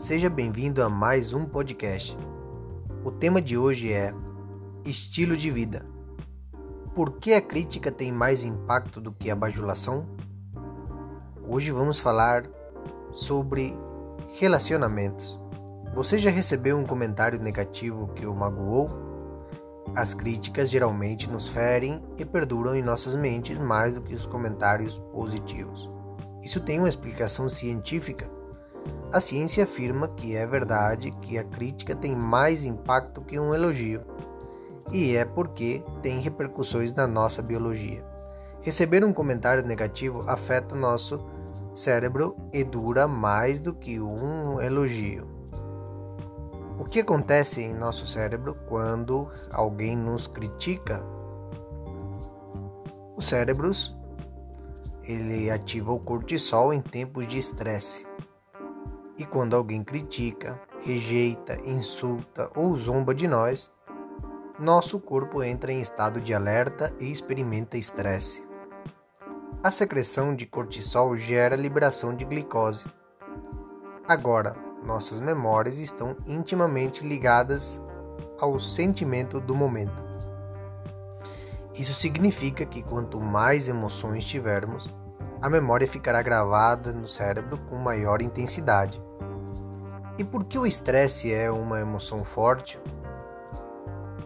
Seja bem-vindo a mais um podcast. O tema de hoje é Estilo de vida. Por que a crítica tem mais impacto do que a bajulação? Hoje vamos falar sobre relacionamentos. Você já recebeu um comentário negativo que o magoou? As críticas geralmente nos ferem e perduram em nossas mentes mais do que os comentários positivos. Isso tem uma explicação científica a ciência afirma que é verdade que a crítica tem mais impacto que um elogio, e é porque tem repercussões na nossa biologia. Receber um comentário negativo afeta nosso cérebro e dura mais do que um elogio. O que acontece em nosso cérebro quando alguém nos critica? Os cérebros ele ativa o cortisol em tempos de estresse. E quando alguém critica, rejeita, insulta ou zomba de nós, nosso corpo entra em estado de alerta e experimenta estresse. A secreção de cortisol gera liberação de glicose. Agora, nossas memórias estão intimamente ligadas ao sentimento do momento. Isso significa que quanto mais emoções tivermos, a memória ficará gravada no cérebro com maior intensidade. E por que o estresse é uma emoção forte?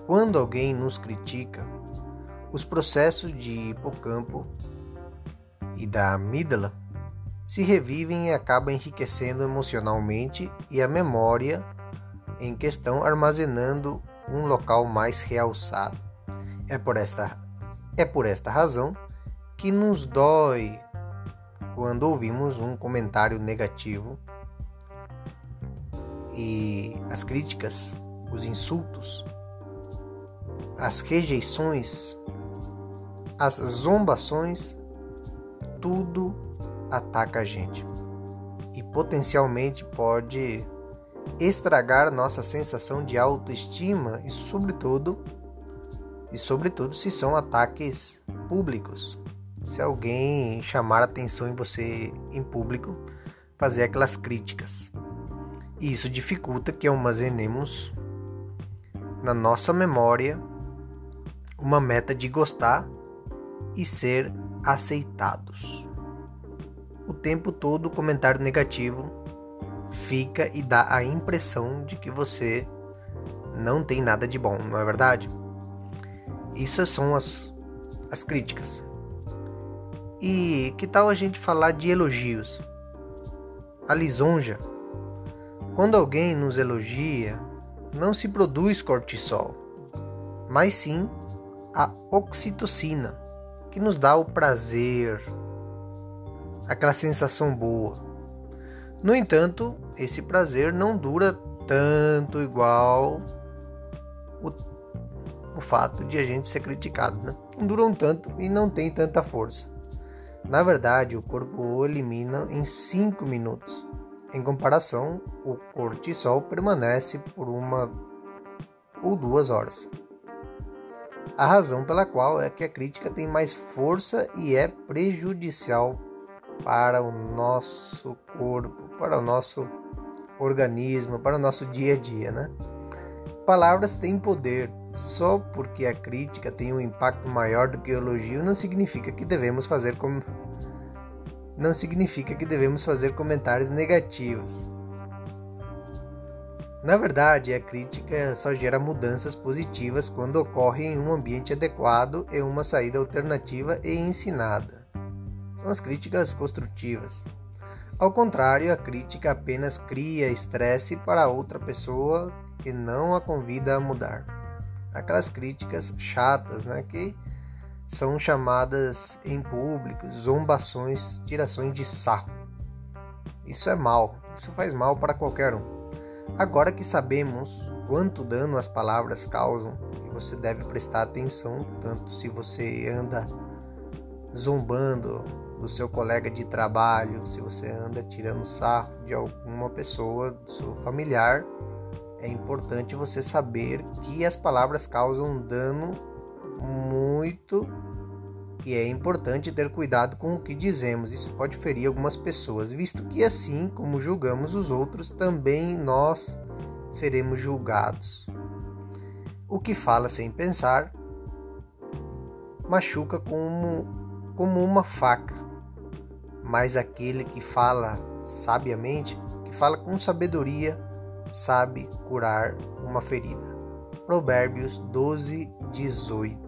Quando alguém nos critica, os processos de hipocampo e da amígdala se revivem e acabam enriquecendo emocionalmente e a memória em questão armazenando um local mais realçado. É por esta, é por esta razão que nos dói quando ouvimos um comentário negativo e as críticas, os insultos, as rejeições, as zombações, tudo ataca a gente e potencialmente pode estragar nossa sensação de autoestima e sobretudo e sobretudo se são ataques públicos. Se alguém chamar atenção em você em público, fazer aquelas críticas. Isso dificulta que armazenemos na nossa memória uma meta de gostar e ser aceitados. O tempo todo o comentário negativo fica e dá a impressão de que você não tem nada de bom, não é verdade? Isso são as, as críticas. E que tal a gente falar de elogios? A lisonja quando alguém nos elogia, não se produz cortisol, mas sim a oxitocina, que nos dá o prazer, aquela sensação boa. No entanto, esse prazer não dura tanto igual o, o fato de a gente ser criticado, né? Não dura um tanto e não tem tanta força. Na verdade, o corpo o elimina em 5 minutos. Em comparação, o cortisol permanece por uma ou duas horas. A razão pela qual é que a crítica tem mais força e é prejudicial para o nosso corpo, para o nosso organismo, para o nosso dia a dia, né? Palavras têm poder. Só porque a crítica tem um impacto maior do que o elogio não significa que devemos fazer como não significa que devemos fazer comentários negativos. Na verdade, a crítica só gera mudanças positivas quando ocorre em um ambiente adequado e uma saída alternativa e ensinada. São as críticas construtivas. Ao contrário, a crítica apenas cria estresse para outra pessoa que não a convida a mudar. Aquelas críticas chatas, né, que são chamadas em público zombações, tirações de sarro. Isso é mal, isso faz mal para qualquer um. Agora que sabemos quanto dano as palavras causam, você deve prestar atenção, tanto se você anda zombando do seu colega de trabalho, se você anda tirando sarro de alguma pessoa, do seu familiar, é importante você saber que as palavras causam dano muito E é importante ter cuidado com o que dizemos, isso pode ferir algumas pessoas, visto que assim como julgamos os outros, também nós seremos julgados. O que fala sem pensar machuca como, como uma faca, mas aquele que fala sabiamente, que fala com sabedoria, sabe curar uma ferida. Provérbios 12, 18.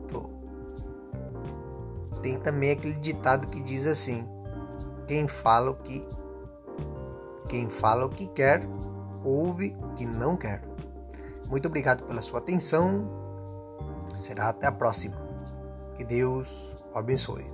Tem também aquele ditado que diz assim: quem fala o que quem fala o que quer, ouve o que não quer. Muito obrigado pela sua atenção. Será até a próxima. Que Deus o abençoe.